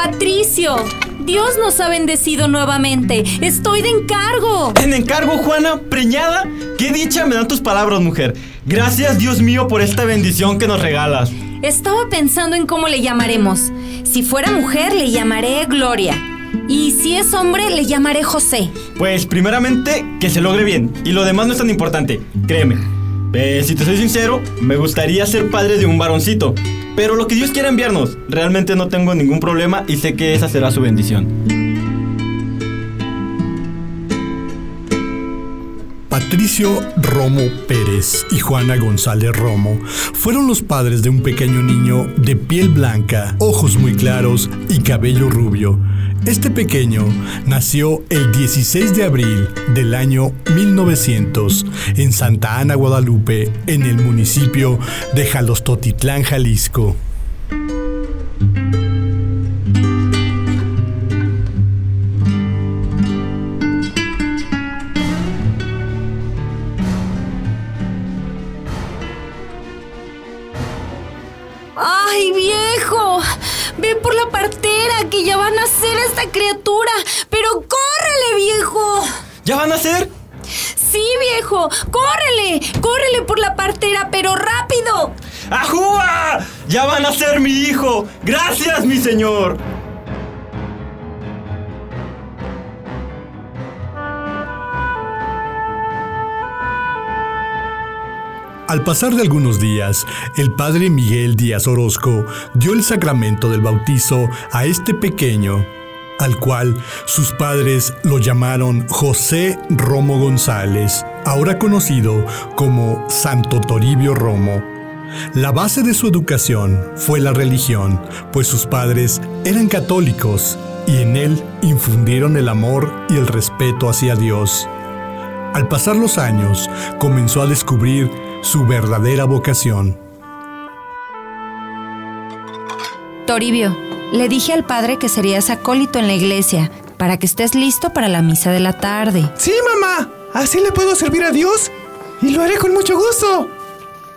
Patricio, Dios nos ha bendecido nuevamente. Estoy de encargo. ¿En encargo, Juana? ¿Preñada? Qué dicha me dan tus palabras, mujer. Gracias, Dios mío, por esta bendición que nos regalas. Estaba pensando en cómo le llamaremos. Si fuera mujer, le llamaré Gloria. Y si es hombre, le llamaré José. Pues primeramente, que se logre bien. Y lo demás no es tan importante, créeme. Eh, si te soy sincero, me gustaría ser padre de un varoncito. Pero lo que Dios quiera enviarnos, realmente no tengo ningún problema y sé que esa será su bendición. Patricio Romo Pérez y Juana González Romo fueron los padres de un pequeño niño de piel blanca, ojos muy claros y cabello rubio. Este pequeño nació el 16 de abril del año 1900 en Santa Ana, Guadalupe, en el municipio de Jalostotitlán, Jalisco. Esta criatura. Pero córrele, viejo. ¿Ya van a ser? Sí, viejo. Córrele. Córrele por la partera, pero rápido. ¡Ajúa! ¡Ya van a ser mi hijo! ¡Gracias, mi señor! Al pasar de algunos días, el padre Miguel Díaz Orozco dio el sacramento del bautizo a este pequeño, al cual sus padres lo llamaron José Romo González, ahora conocido como Santo Toribio Romo. La base de su educación fue la religión, pues sus padres eran católicos y en él infundieron el amor y el respeto hacia Dios. Al pasar los años, comenzó a descubrir su verdadera vocación. Toribio, le dije al padre que serías acólito en la iglesia, para que estés listo para la misa de la tarde. Sí, mamá. Así le puedo servir a Dios. Y lo haré con mucho gusto.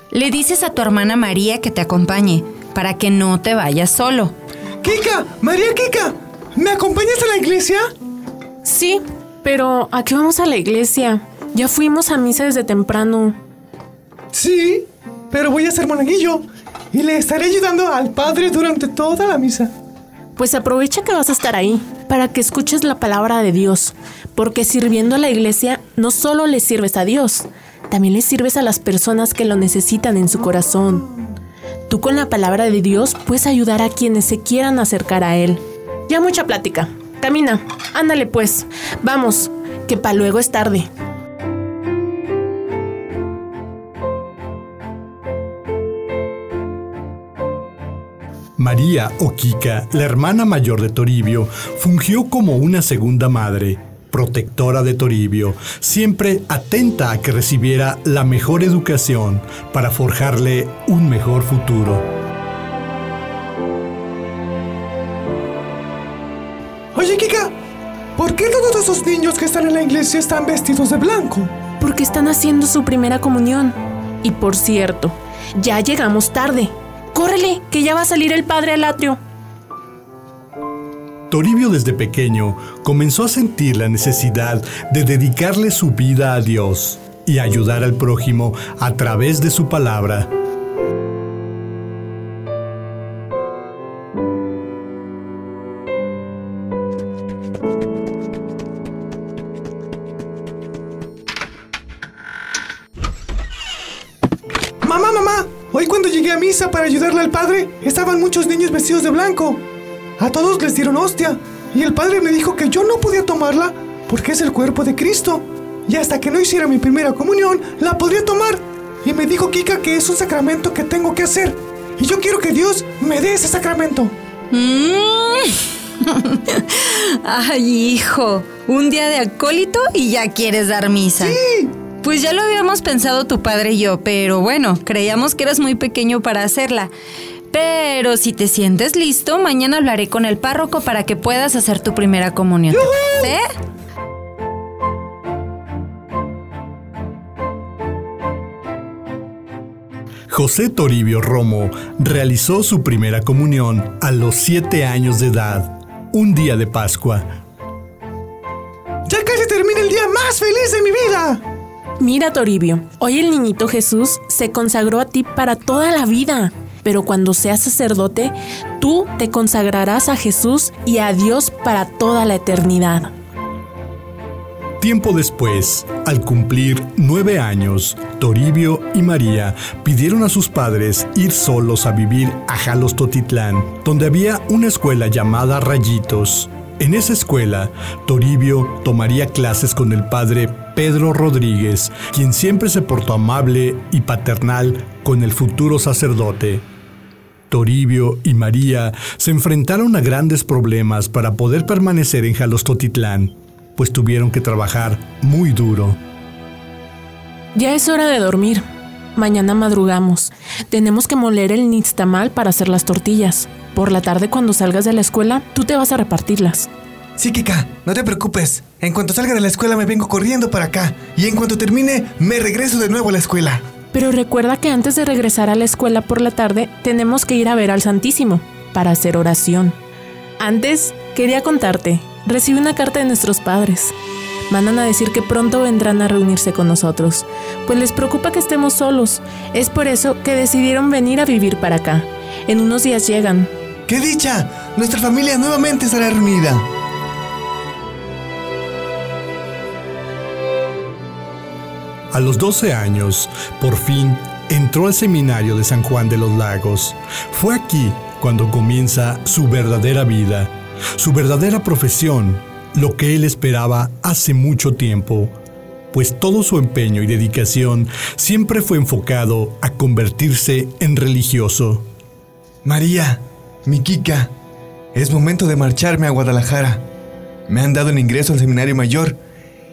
Le dices a tu hermana María que te acompañe, para que no te vayas solo. Kika, María Kika, ¿me acompañas a la iglesia? Sí, pero ¿a qué vamos a la iglesia? Ya fuimos a misa desde temprano. Sí, pero voy a ser monaguillo y le estaré ayudando al padre durante toda la misa. Pues aprovecha que vas a estar ahí para que escuches la palabra de Dios, porque sirviendo a la iglesia no solo le sirves a Dios, también le sirves a las personas que lo necesitan en su corazón. Tú con la palabra de Dios puedes ayudar a quienes se quieran acercar a Él. Ya mucha plática. Camina, ándale pues. Vamos, que pa' luego es tarde. María o Kika, la hermana mayor de Toribio, fungió como una segunda madre, protectora de Toribio, siempre atenta a que recibiera la mejor educación para forjarle un mejor futuro. Oye, Kika, ¿por qué todos esos niños que están en la iglesia están vestidos de blanco? Porque están haciendo su primera comunión. Y por cierto, ya llegamos tarde. Córrele, que ya va a salir el padre al atrio. Toribio desde pequeño comenzó a sentir la necesidad de dedicarle su vida a Dios y ayudar al prójimo a través de su palabra. Para ayudarle al padre, estaban muchos niños vestidos de blanco. A todos les dieron hostia y el padre me dijo que yo no podía tomarla porque es el cuerpo de Cristo. Y hasta que no hiciera mi primera comunión, la podría tomar. Y me dijo Kika que es un sacramento que tengo que hacer. Y yo quiero que Dios me dé ese sacramento. Mm. Ay, hijo, un día de acólito y ya quieres dar misa. Sí. Pues ya lo habíamos pensado tu padre y yo, pero bueno, creíamos que eras muy pequeño para hacerla. Pero si te sientes listo, mañana hablaré con el párroco para que puedas hacer tu primera comunión. ¿Sí? José Toribio Romo realizó su primera comunión a los siete años de edad, un día de Pascua. ¡Ya casi termina el día más feliz de mi vida! Mira, Toribio, hoy el niñito Jesús se consagró a ti para toda la vida. Pero cuando seas sacerdote, tú te consagrarás a Jesús y a Dios para toda la eternidad. Tiempo después, al cumplir nueve años, Toribio y María pidieron a sus padres ir solos a vivir a Jalostotitlán, donde había una escuela llamada Rayitos. En esa escuela, Toribio tomaría clases con el padre Pedro Rodríguez, quien siempre se portó amable y paternal con el futuro sacerdote. Toribio y María se enfrentaron a grandes problemas para poder permanecer en Jalostotitlán, pues tuvieron que trabajar muy duro. Ya es hora de dormir. Mañana madrugamos. Tenemos que moler el nixtamal para hacer las tortillas. Por la tarde cuando salgas de la escuela, tú te vas a repartirlas. Sí, Kika, no te preocupes. En cuanto salga de la escuela me vengo corriendo para acá. Y en cuanto termine, me regreso de nuevo a la escuela. Pero recuerda que antes de regresar a la escuela por la tarde, tenemos que ir a ver al Santísimo para hacer oración. Antes, quería contarte, recibí una carta de nuestros padres. Mandan a decir que pronto vendrán a reunirse con nosotros, pues les preocupa que estemos solos. Es por eso que decidieron venir a vivir para acá. En unos días llegan. ¡Qué dicha! Nuestra familia nuevamente estará reunida. A los 12 años, por fin, entró al seminario de San Juan de los Lagos. Fue aquí cuando comienza su verdadera vida, su verdadera profesión, lo que él esperaba hace mucho tiempo, pues todo su empeño y dedicación siempre fue enfocado a convertirse en religioso. María, mi Kika, es momento de marcharme a Guadalajara. Me han dado el ingreso al seminario mayor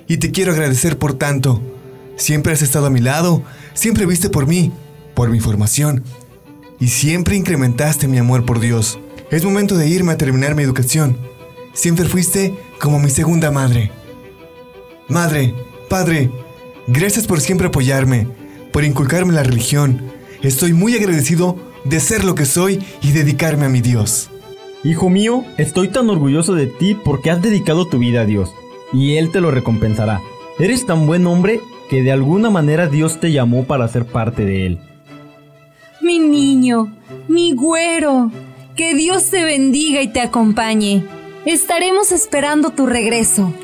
y te quiero agradecer por tanto. Siempre has estado a mi lado, siempre viste por mí, por mi formación y siempre incrementaste mi amor por Dios. Es momento de irme a terminar mi educación. Siempre fuiste como mi segunda madre. Madre, padre, gracias por siempre apoyarme, por inculcarme la religión. Estoy muy agradecido de ser lo que soy y dedicarme a mi Dios. Hijo mío, estoy tan orgulloso de ti porque has dedicado tu vida a Dios, y Él te lo recompensará. Eres tan buen hombre que de alguna manera Dios te llamó para ser parte de Él. Mi niño, mi güero, que Dios te bendiga y te acompañe. Estaremos esperando tu regreso.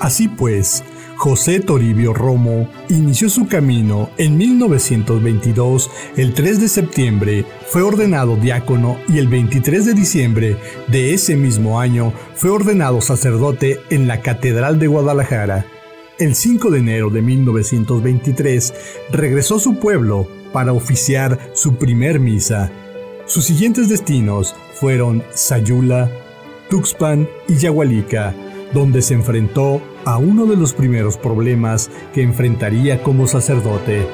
Así pues, José Toribio Romo inició su camino en 1922, el 3 de septiembre fue ordenado diácono y el 23 de diciembre de ese mismo año fue ordenado sacerdote en la Catedral de Guadalajara. El 5 de enero de 1923 regresó a su pueblo para oficiar su primer misa. Sus siguientes destinos fueron Sayula, Tuxpan y Yahualica, donde se enfrentó a uno de los primeros problemas que enfrentaría como sacerdote.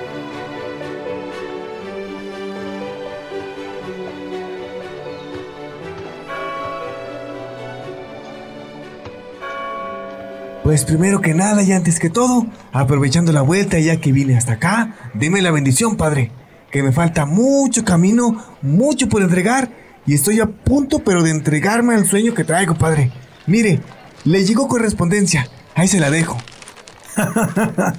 Pues primero que nada y antes que todo, aprovechando la vuelta ya que vine hasta acá, deme la bendición, Padre, que me falta mucho camino, mucho por entregar y estoy a punto pero de entregarme al sueño que traigo, Padre. Mire, le llegó correspondencia, ahí se la dejo.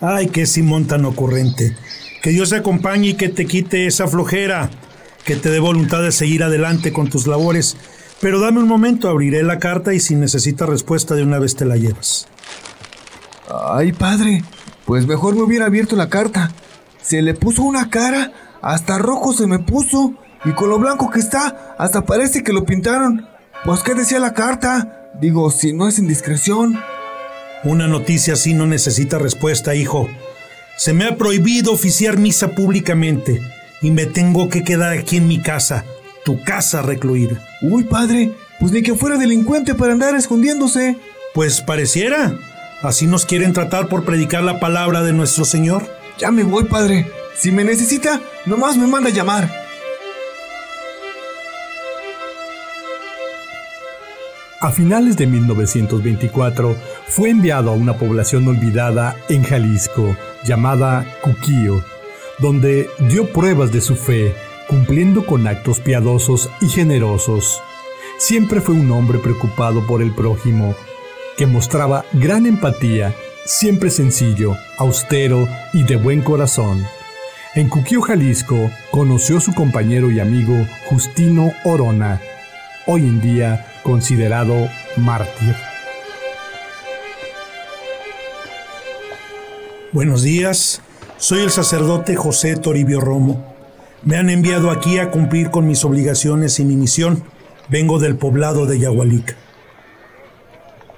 Ay, qué Simón tan ocurrente. Que Dios te acompañe y que te quite esa flojera, que te dé voluntad de seguir adelante con tus labores. Pero dame un momento, abriré la carta y si necesitas respuesta de una vez te la llevas. Ay, padre, pues mejor me hubiera abierto la carta. Se le puso una cara, hasta rojo se me puso, y con lo blanco que está, hasta parece que lo pintaron. Pues, ¿qué decía la carta? Digo, si no es indiscreción. Una noticia así no necesita respuesta, hijo. Se me ha prohibido oficiar misa públicamente y me tengo que quedar aquí en mi casa, tu casa recluida. Uy, padre, pues ni que fuera delincuente para andar escondiéndose. Pues pareciera. Así nos quieren tratar por predicar la palabra de nuestro Señor. Ya me voy, padre. Si me necesita, nomás me manda a llamar. A finales de 1924 fue enviado a una población olvidada en Jalisco llamada Cuquío, donde dio pruebas de su fe, cumpliendo con actos piadosos y generosos. Siempre fue un hombre preocupado por el prójimo, que mostraba gran empatía, siempre sencillo, austero y de buen corazón. En Cuquío, Jalisco, conoció a su compañero y amigo Justino Orona, hoy en día considerado mártir. Buenos días, soy el sacerdote José Toribio Romo. Me han enviado aquí a cumplir con mis obligaciones y mi misión. Vengo del poblado de Yagualica.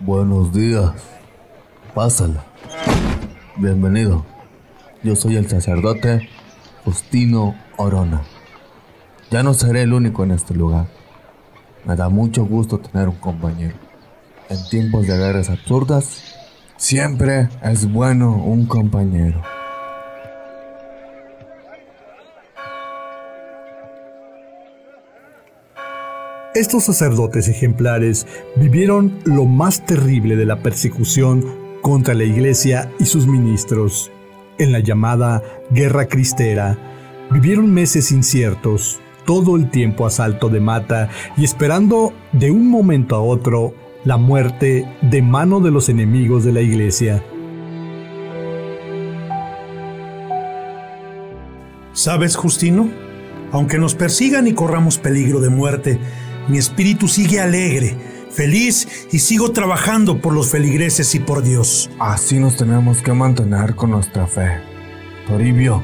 Buenos días. Pásala. Bienvenido. Yo soy el sacerdote Justino Orona. Ya no seré el único en este lugar. Me da mucho gusto tener un compañero. En tiempos de guerras absurdas, siempre es bueno un compañero. Estos sacerdotes ejemplares vivieron lo más terrible de la persecución contra la iglesia y sus ministros. En la llamada Guerra Cristera, vivieron meses inciertos, todo el tiempo a salto de mata y esperando de un momento a otro la muerte de mano de los enemigos de la iglesia. ¿Sabes, Justino? Aunque nos persigan y corramos peligro de muerte, mi espíritu sigue alegre, feliz y sigo trabajando por los feligreses y por Dios. Así nos tenemos que mantener con nuestra fe. Toribio,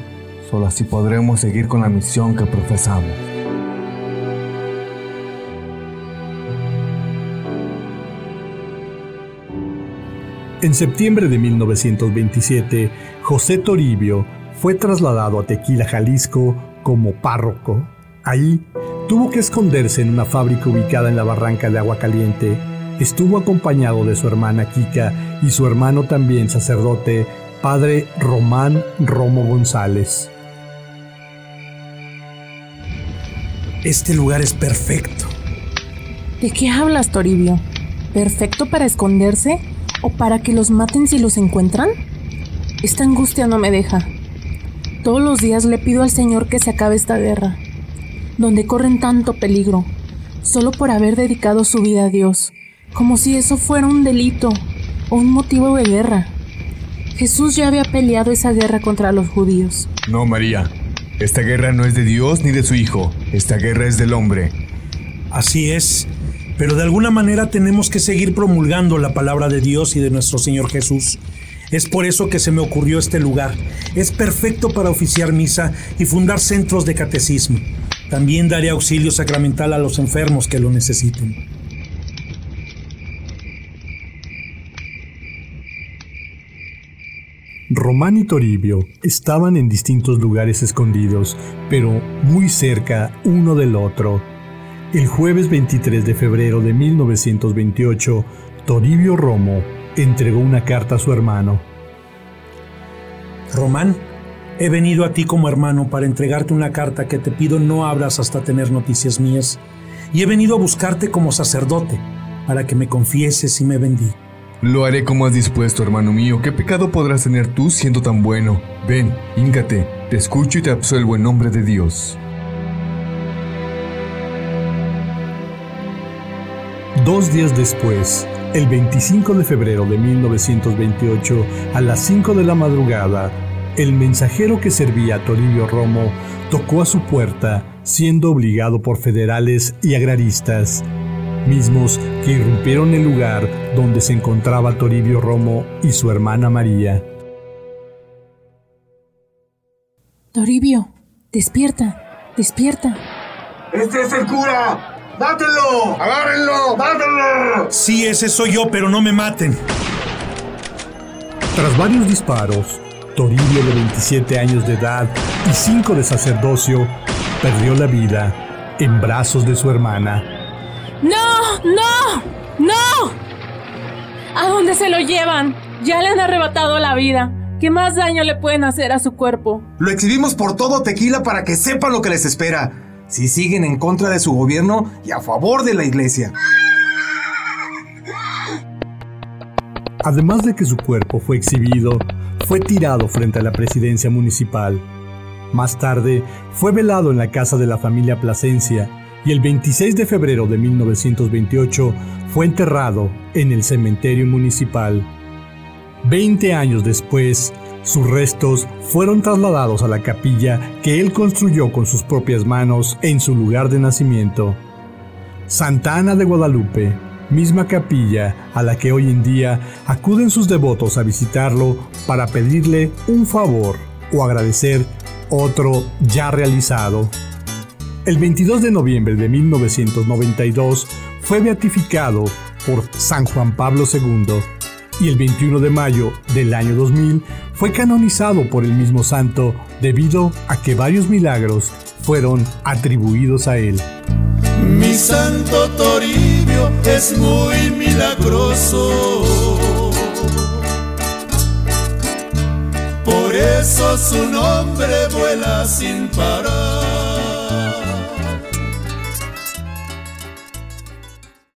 solo así podremos seguir con la misión que profesamos. En septiembre de 1927, José Toribio fue trasladado a Tequila, Jalisco, como párroco. Ahí tuvo que esconderse en una fábrica ubicada en la barranca de Agua Caliente. Estuvo acompañado de su hermana Kika y su hermano también sacerdote, padre Román Romo González. Este lugar es perfecto. ¿De qué hablas, Toribio? ¿Perfecto para esconderse o para que los maten si los encuentran? Esta angustia no me deja. Todos los días le pido al Señor que se acabe esta guerra donde corren tanto peligro, solo por haber dedicado su vida a Dios, como si eso fuera un delito o un motivo de guerra. Jesús ya había peleado esa guerra contra los judíos. No, María, esta guerra no es de Dios ni de su Hijo, esta guerra es del hombre. Así es, pero de alguna manera tenemos que seguir promulgando la palabra de Dios y de nuestro Señor Jesús. Es por eso que se me ocurrió este lugar. Es perfecto para oficiar misa y fundar centros de catecismo. También daré auxilio sacramental a los enfermos que lo necesiten. Román y Toribio estaban en distintos lugares escondidos, pero muy cerca uno del otro. El jueves 23 de febrero de 1928, Toribio Romo entregó una carta a su hermano. Román, He venido a ti como hermano para entregarte una carta que te pido no abras hasta tener noticias mías. Y he venido a buscarte como sacerdote para que me confieses y me bendí. Lo haré como has dispuesto, hermano mío. ¿Qué pecado podrás tener tú siendo tan bueno? Ven, híngate, te escucho y te absuelvo en nombre de Dios. Dos días después, el 25 de febrero de 1928, a las 5 de la madrugada, el mensajero que servía a Toribio Romo tocó a su puerta, siendo obligado por federales y agraristas, mismos que irrumpieron el lugar donde se encontraba Toribio Romo y su hermana María. Toribio, despierta, despierta. ¡Este es el cura! ¡Mátenlo! ¡Agárrenlo! ¡Mátenlo! Sí, ese soy yo, pero no me maten. Tras varios disparos, Toribio de 27 años de edad y 5 de sacerdocio, perdió la vida en brazos de su hermana. ¡No! ¡No! ¡No! ¿A dónde se lo llevan? Ya le han arrebatado la vida. ¿Qué más daño le pueden hacer a su cuerpo? Lo exhibimos por todo Tequila para que sepan lo que les espera. Si siguen en contra de su gobierno y a favor de la iglesia. Además de que su cuerpo fue exhibido, fue tirado frente a la presidencia municipal. Más tarde, fue velado en la casa de la familia Plasencia y el 26 de febrero de 1928 fue enterrado en el cementerio municipal. Veinte años después, sus restos fueron trasladados a la capilla que él construyó con sus propias manos en su lugar de nacimiento. Santa Ana de Guadalupe, misma capilla a la que hoy en día acuden sus devotos a visitarlo para pedirle un favor o agradecer otro ya realizado. El 22 de noviembre de 1992 fue beatificado por San Juan Pablo II y el 21 de mayo del año 2000 fue canonizado por el mismo santo debido a que varios milagros fueron atribuidos a él. Mi santo Toribio es muy milagroso. Por eso su nombre vuela sin parar.